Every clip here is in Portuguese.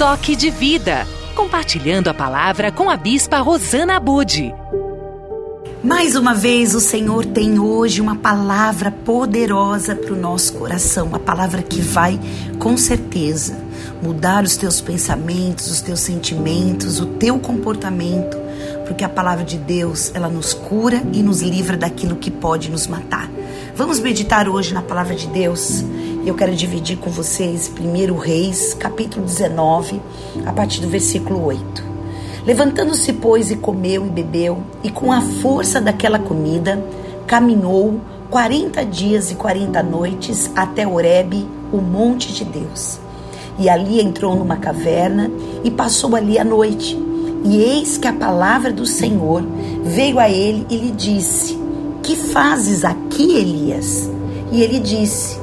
Toque de Vida, compartilhando a palavra com a Bispa Rosana Abude. Mais uma vez, o Senhor tem hoje uma palavra poderosa para o nosso coração, uma palavra que vai, com certeza, mudar os teus pensamentos, os teus sentimentos, o teu comportamento, porque a palavra de Deus, ela nos cura e nos livra daquilo que pode nos matar. Vamos meditar hoje na palavra de Deus. Eu quero dividir com vocês 1 Reis, capítulo 19, a partir do versículo 8. Levantando-se, pois, e comeu e bebeu, e com a força daquela comida, caminhou quarenta dias e quarenta noites até Horebe, o monte de Deus. E ali entrou numa caverna e passou ali a noite. E eis que a palavra do Senhor veio a ele e lhe disse: Que fazes aqui, Elias? E ele disse: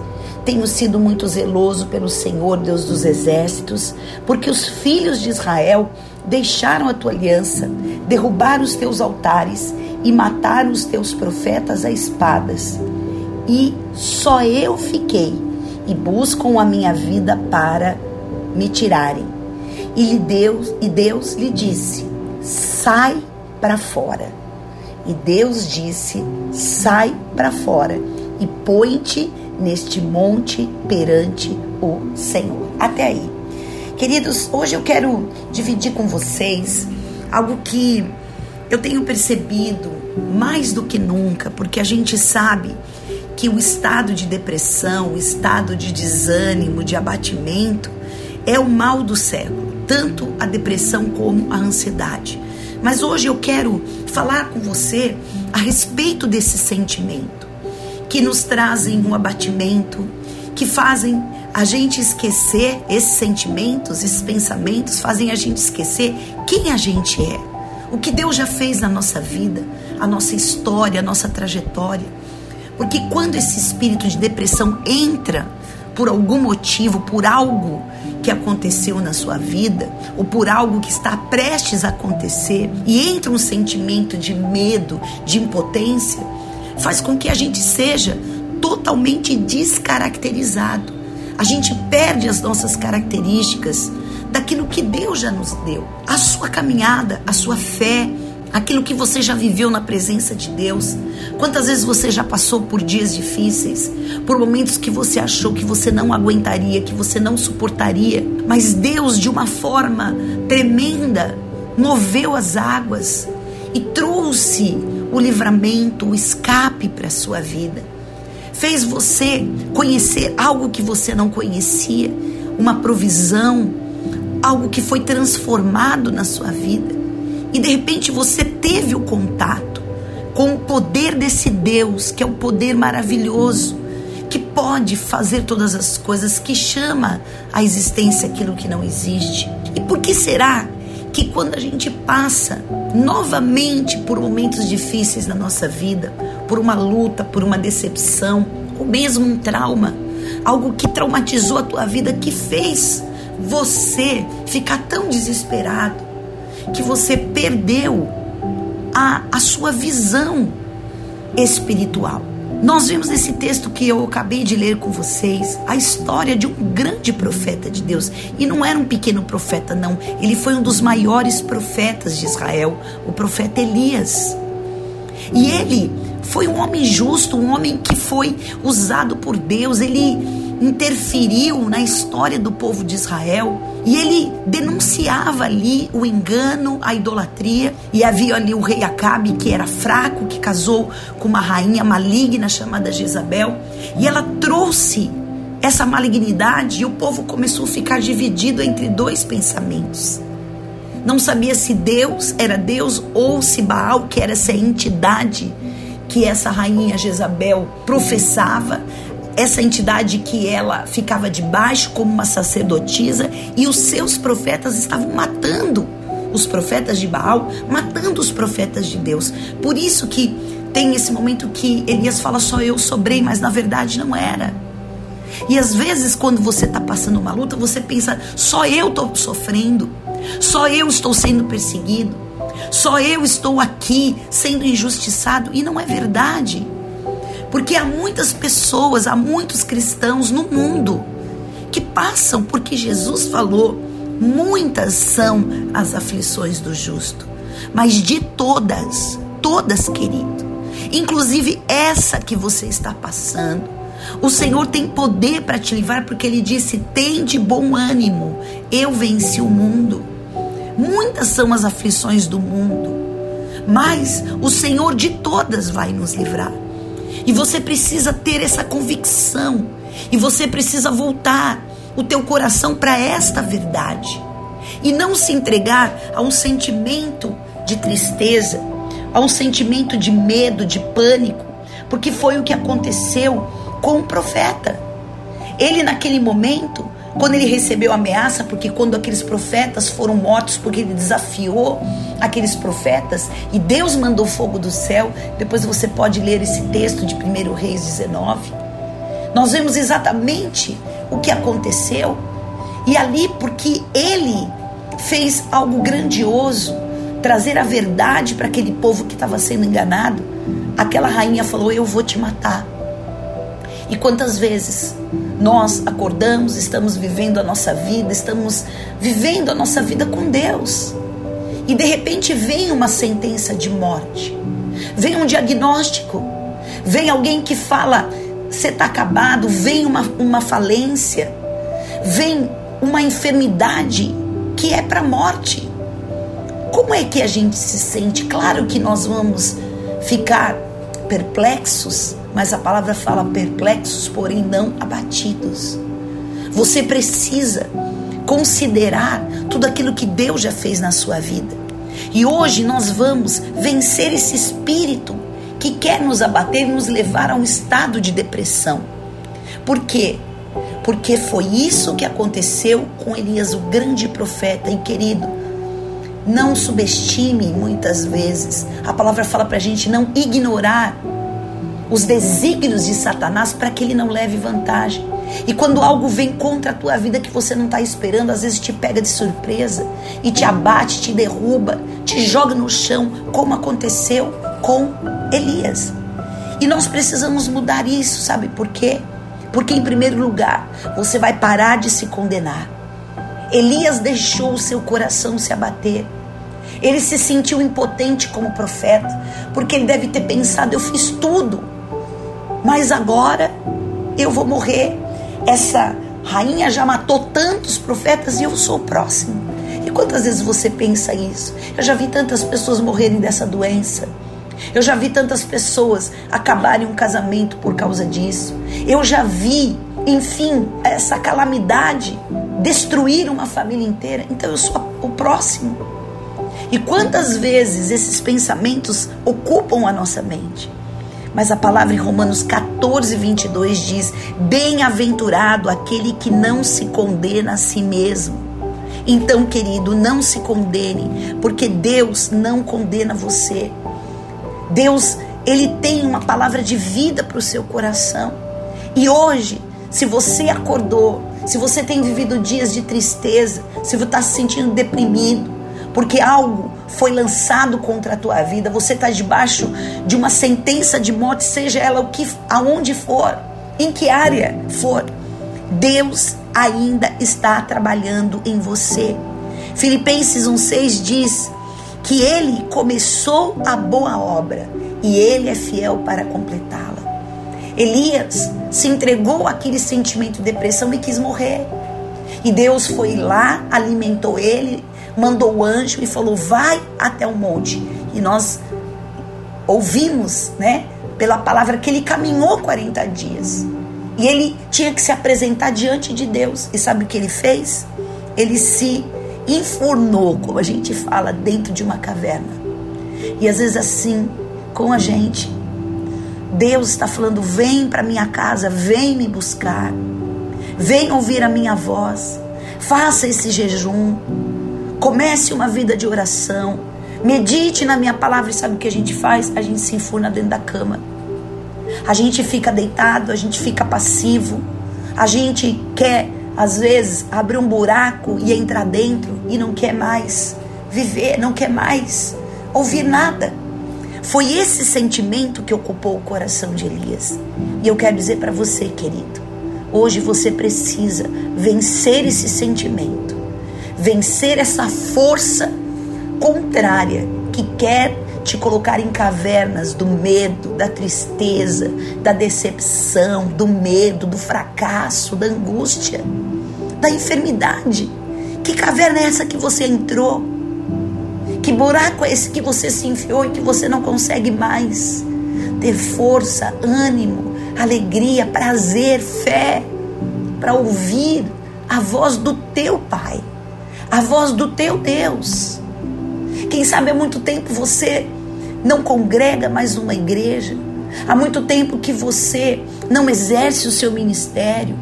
tenho sido muito zeloso pelo Senhor, Deus dos exércitos, porque os filhos de Israel deixaram a tua aliança, derrubaram os teus altares e mataram os teus profetas a espadas. E só eu fiquei e buscam a minha vida para me tirarem. E Deus, e Deus lhe disse: Sai para fora. E Deus disse: Sai para fora e põe-te neste monte perante o Senhor. Até aí. Queridos, hoje eu quero dividir com vocês algo que eu tenho percebido mais do que nunca, porque a gente sabe que o estado de depressão, o estado de desânimo, de abatimento, é o mal do século, tanto a depressão como a ansiedade. Mas hoje eu quero falar com você a respeito desse sentimento que nos trazem um abatimento, que fazem a gente esquecer esses sentimentos, esses pensamentos, fazem a gente esquecer quem a gente é, o que Deus já fez na nossa vida, a nossa história, a nossa trajetória. Porque quando esse espírito de depressão entra por algum motivo, por algo que aconteceu na sua vida, ou por algo que está prestes a acontecer, e entra um sentimento de medo, de impotência, faz com que a gente seja totalmente descaracterizado. A gente perde as nossas características daquilo que Deus já nos deu. A sua caminhada, a sua fé, aquilo que você já viveu na presença de Deus. Quantas vezes você já passou por dias difíceis, por momentos que você achou que você não aguentaria, que você não suportaria, mas Deus, de uma forma tremenda, moveu as águas e trouxe o livramento, o escape para a sua vida. Fez você conhecer algo que você não conhecia, uma provisão, algo que foi transformado na sua vida. E de repente você teve o contato com o poder desse Deus, que é o poder maravilhoso, que pode fazer todas as coisas, que chama à existência aquilo que não existe. E por que será que quando a gente passa novamente por momentos difíceis na nossa vida, por uma luta, por uma decepção, ou mesmo um trauma, algo que traumatizou a tua vida, que fez você ficar tão desesperado, que você perdeu a, a sua visão espiritual. Nós vimos nesse texto que eu acabei de ler com vocês a história de um grande profeta de Deus. E não era um pequeno profeta, não. Ele foi um dos maiores profetas de Israel, o profeta Elias. E ele foi um homem justo, um homem que foi usado por Deus. Ele interferiu na história do povo de Israel e ele denunciava ali o engano, a idolatria. E havia ali o rei Acabe, que era fraco, que casou com uma rainha maligna chamada Jezabel. E ela trouxe essa malignidade e o povo começou a ficar dividido entre dois pensamentos. Não sabia se Deus era Deus ou se Baal, que era essa entidade que essa rainha Jezabel professava, essa entidade que ela ficava debaixo como uma sacerdotisa e os seus profetas estavam matando os profetas de Baal, matando os profetas de Deus. Por isso que tem esse momento que Elias fala só eu sobrei, mas na verdade não era. E às vezes quando você está passando uma luta, você pensa só eu estou sofrendo, só eu estou sendo perseguido, só eu estou aqui sendo injustiçado e não é verdade. Porque há muitas pessoas, há muitos cristãos no mundo que passam porque Jesus falou Muitas são as aflições do justo, mas de todas, todas, querido, inclusive essa que você está passando, o Senhor tem poder para te livrar, porque Ele disse: tem de bom ânimo, eu venci o mundo. Muitas são as aflições do mundo, mas o Senhor de todas vai nos livrar. E você precisa ter essa convicção, e você precisa voltar o teu coração para esta verdade e não se entregar a um sentimento de tristeza, a um sentimento de medo, de pânico, porque foi o que aconteceu com o profeta. Ele, naquele momento, quando ele recebeu ameaça, porque quando aqueles profetas foram mortos, porque ele desafiou aqueles profetas e Deus mandou fogo do céu, depois você pode ler esse texto de 1 Reis 19. Nós vemos exatamente o que aconteceu. E ali, porque ele fez algo grandioso, trazer a verdade para aquele povo que estava sendo enganado, aquela rainha falou: Eu vou te matar. E quantas vezes nós acordamos, estamos vivendo a nossa vida, estamos vivendo a nossa vida com Deus, e de repente vem uma sentença de morte, vem um diagnóstico, vem alguém que fala: você está acabado, vem uma, uma falência, vem uma enfermidade que é para a morte. Como é que a gente se sente? Claro que nós vamos ficar perplexos, mas a palavra fala perplexos, porém não abatidos. Você precisa considerar tudo aquilo que Deus já fez na sua vida. E hoje nós vamos vencer esse espírito que quer nos abater e nos levar a um estado de depressão. Por quê? Porque foi isso que aconteceu com Elias, o grande profeta. E querido, não subestime muitas vezes. A palavra fala para a gente não ignorar os desígnios de Satanás para que ele não leve vantagem. E quando algo vem contra a tua vida que você não está esperando, às vezes te pega de surpresa e te abate, te derruba, te joga no chão, como aconteceu com Elias. E nós precisamos mudar isso, sabe por quê? Porque, em primeiro lugar, você vai parar de se condenar. Elias deixou o seu coração se abater. Ele se sentiu impotente como profeta, porque ele deve ter pensado: eu fiz tudo, mas agora eu vou morrer. Essa rainha já matou tantos profetas e eu sou o próximo. E quantas vezes você pensa isso? Eu já vi tantas pessoas morrerem dessa doença. Eu já vi tantas pessoas acabarem um casamento por causa disso. Eu já vi, enfim, essa calamidade destruir uma família inteira. Então eu sou o próximo. E quantas vezes esses pensamentos ocupam a nossa mente? Mas a palavra em Romanos 14, 22 diz: Bem-aventurado aquele que não se condena a si mesmo. Então, querido, não se condene, porque Deus não condena você. Deus, ele tem uma palavra de vida para o seu coração. E hoje, se você acordou, se você tem vivido dias de tristeza, se você está se sentindo deprimido, porque algo foi lançado contra a tua vida, você está debaixo de uma sentença de morte, seja ela o que, aonde for, em que área for, Deus ainda está trabalhando em você. Filipenses 1,6 diz: que ele começou a boa obra e ele é fiel para completá-la. Elias se entregou àquele sentimento de depressão e quis morrer. E Deus foi lá, alimentou ele, mandou o anjo e falou: "Vai até o monte". E nós ouvimos, né, pela palavra que ele caminhou 40 dias. E ele tinha que se apresentar diante de Deus. E sabe o que ele fez? Ele se enfurnou, como a gente fala, dentro de uma caverna. E às vezes assim, com a gente, Deus está falando: vem para minha casa, vem me buscar, vem ouvir a minha voz, faça esse jejum, comece uma vida de oração, medite na minha palavra. E sabe o que a gente faz? A gente se enfurna dentro da cama, a gente fica deitado, a gente fica passivo, a gente quer às vezes abre um buraco e entrar dentro e não quer mais viver, não quer mais ouvir nada. Foi esse sentimento que ocupou o coração de Elias. E eu quero dizer para você, querido, hoje você precisa vencer esse sentimento. Vencer essa força contrária que quer te colocar em cavernas do medo, da tristeza, da decepção, do medo, do fracasso, da angústia, da enfermidade. Que caverna é essa que você entrou? Que buraco é esse que você se enfiou e que você não consegue mais ter força, ânimo, alegria, prazer, fé para ouvir a voz do teu Pai, a voz do teu Deus? Quem sabe há muito tempo você não congrega mais uma igreja. Há muito tempo que você não exerce o seu ministério.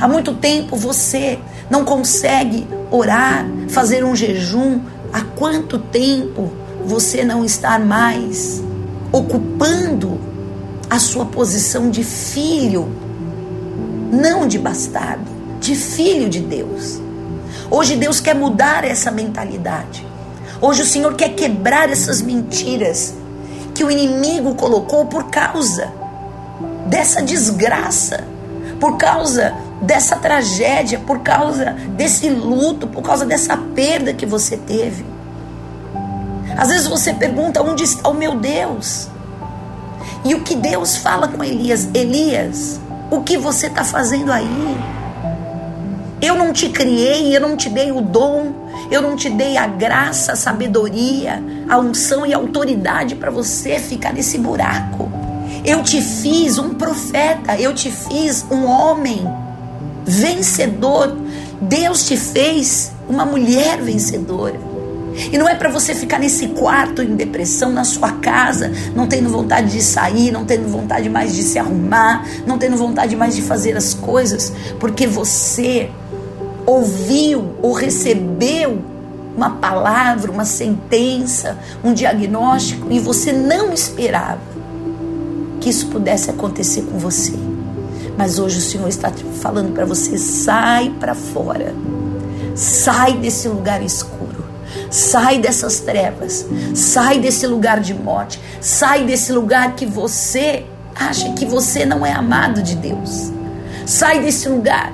Há muito tempo você não consegue orar, fazer um jejum. Há quanto tempo você não está mais ocupando a sua posição de filho, não de bastardo, de filho de Deus? Hoje Deus quer mudar essa mentalidade. Hoje o Senhor quer quebrar essas mentiras que o inimigo colocou por causa dessa desgraça, por causa dessa tragédia, por causa desse luto, por causa dessa perda que você teve. Às vezes você pergunta: onde está o meu Deus? E o que Deus fala com Elias? Elias, o que você está fazendo aí? Eu não te criei, eu não te dei o dom, eu não te dei a graça, a sabedoria, a unção e a autoridade para você ficar nesse buraco. Eu te fiz um profeta, eu te fiz um homem vencedor. Deus te fez uma mulher vencedora. E não é para você ficar nesse quarto em depressão na sua casa, não tendo vontade de sair, não tendo vontade mais de se arrumar, não tendo vontade mais de fazer as coisas, porque você ouviu ou recebeu uma palavra, uma sentença, um diagnóstico e você não esperava que isso pudesse acontecer com você. Mas hoje o Senhor está falando para você: sai para fora, sai desse lugar escuro, sai dessas trevas, sai desse lugar de morte, sai desse lugar que você acha que você não é amado de Deus. Sai desse lugar,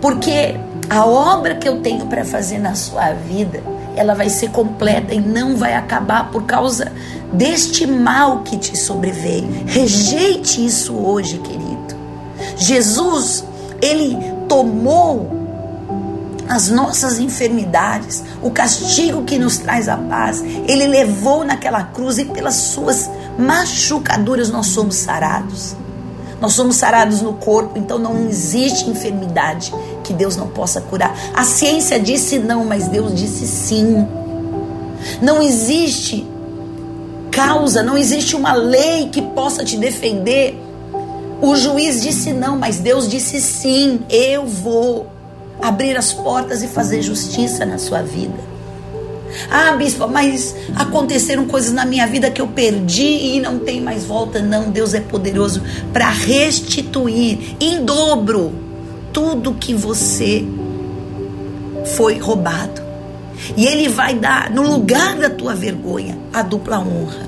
porque a obra que eu tenho para fazer na sua vida, ela vai ser completa e não vai acabar por causa deste mal que te sobreveio. Rejeite isso hoje, querido. Jesus, ele tomou as nossas enfermidades, o castigo que nos traz a paz, ele levou naquela cruz e pelas suas machucaduras nós somos sarados. Nós somos sarados no corpo, então não existe enfermidade que Deus não possa curar. A ciência disse não, mas Deus disse sim. Não existe causa, não existe uma lei que possa te defender. O juiz disse não, mas Deus disse sim. Eu vou abrir as portas e fazer justiça na sua vida. Ah, bispo, mas aconteceram coisas na minha vida que eu perdi e não tem mais volta. Não, Deus é poderoso para restituir em dobro tudo que você foi roubado. E Ele vai dar, no lugar da tua vergonha, a dupla honra.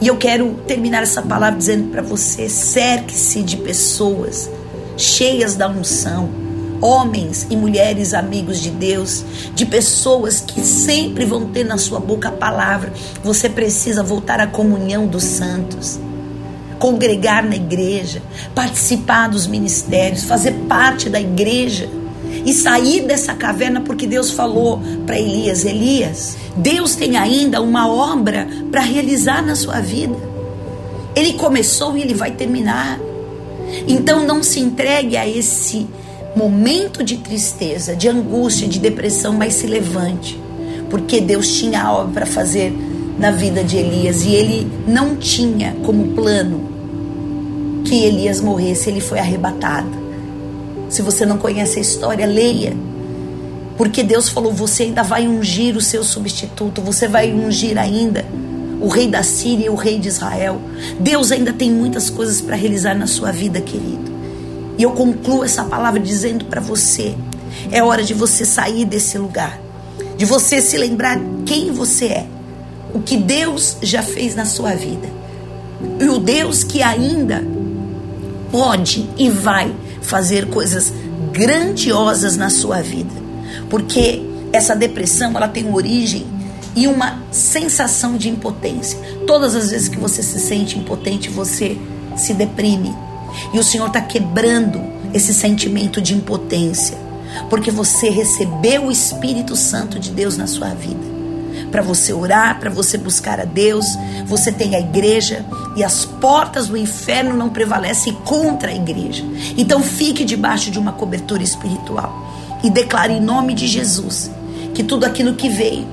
E eu quero terminar essa palavra dizendo para você: cerque-se de pessoas cheias da unção homens e mulheres amigos de Deus, de pessoas que sempre vão ter na sua boca a palavra. Você precisa voltar à comunhão dos santos, congregar na igreja, participar dos ministérios, fazer parte da igreja e sair dessa caverna porque Deus falou para Elias: Elias, Deus tem ainda uma obra para realizar na sua vida. Ele começou e ele vai terminar. Então não se entregue a esse momento de tristeza, de angústia, de depressão, mas se levante, porque Deus tinha algo para fazer na vida de Elias e ele não tinha como plano que Elias morresse, ele foi arrebatado. Se você não conhece a história, leia. Porque Deus falou: você ainda vai ungir o seu substituto, você vai ungir ainda o rei da Síria e o rei de Israel. Deus ainda tem muitas coisas para realizar na sua vida, querido. E eu concluo essa palavra dizendo para você: é hora de você sair desse lugar, de você se lembrar quem você é, o que Deus já fez na sua vida, e o Deus que ainda pode e vai fazer coisas grandiosas na sua vida, porque essa depressão, ela tem origem e uma sensação de impotência. Todas as vezes que você se sente impotente, você se deprime. E o Senhor está quebrando esse sentimento de impotência, porque você recebeu o Espírito Santo de Deus na sua vida para você orar, para você buscar a Deus. Você tem a igreja e as portas do inferno não prevalecem contra a igreja. Então fique debaixo de uma cobertura espiritual e declare em nome de Jesus que tudo aquilo que veio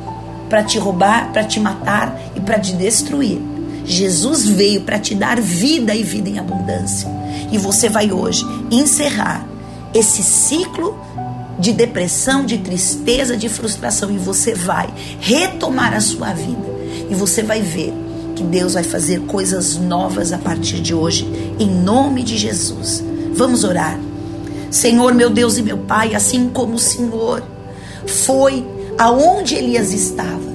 para te roubar, para te matar e para te destruir, Jesus veio para te dar vida e vida em abundância. E você vai hoje encerrar esse ciclo de depressão, de tristeza, de frustração e você vai retomar a sua vida e você vai ver que Deus vai fazer coisas novas a partir de hoje, em nome de Jesus. Vamos orar. Senhor, meu Deus e meu Pai, assim como o Senhor foi aonde Elias estava,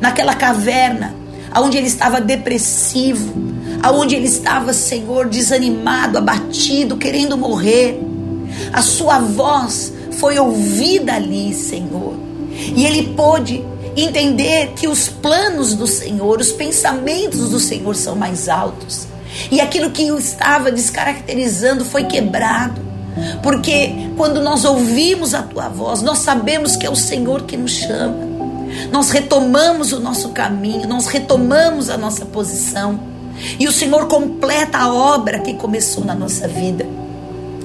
naquela caverna, aonde ele estava depressivo, aonde ele estava, Senhor, desanimado, abatido, querendo morrer. A sua voz foi ouvida ali, Senhor. E ele pôde entender que os planos do Senhor, os pensamentos do Senhor são mais altos. E aquilo que o estava descaracterizando foi quebrado. Porque quando nós ouvimos a tua voz, nós sabemos que é o Senhor que nos chama. Nós retomamos o nosso caminho, nós retomamos a nossa posição. E o Senhor completa a obra que começou na nossa vida.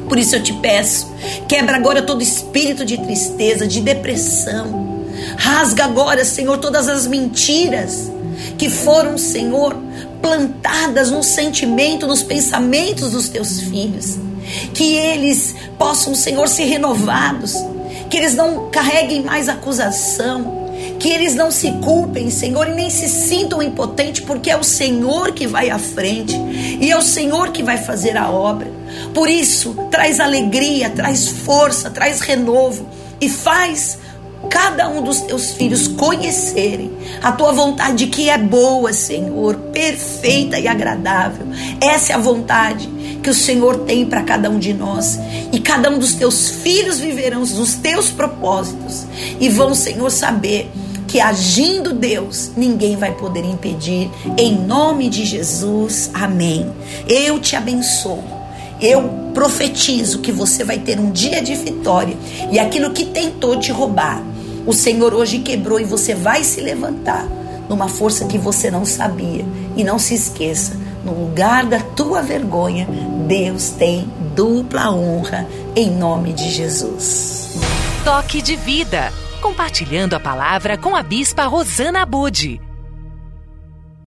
Por isso eu te peço, quebra agora todo espírito de tristeza, de depressão. Rasga agora, Senhor, todas as mentiras que foram, Senhor, plantadas no sentimento, nos pensamentos dos teus filhos. Que eles possam, Senhor, ser renovados, que eles não carreguem mais acusação, que eles não se culpem, Senhor, e nem se sintam impotentes, porque é o Senhor que vai à frente e é o Senhor que vai fazer a obra. Por isso, traz alegria, traz força, traz renovo e faz cada um dos teus filhos conhecerem a tua vontade que é boa, Senhor, perfeita e agradável. Essa é a vontade que o Senhor tem para cada um de nós. E cada um dos teus filhos viverão os teus propósitos e vão, Senhor, saber que agindo Deus, ninguém vai poder impedir. Em nome de Jesus, amém. Eu te abençoo. Eu profetizo que você vai ter um dia de vitória e aquilo que tentou te roubar, o Senhor hoje quebrou e você vai se levantar numa força que você não sabia. E não se esqueça, no lugar da tua vergonha, Deus tem dupla honra em nome de Jesus. Toque de vida. Compartilhando a palavra com a bispa Rosana Bude.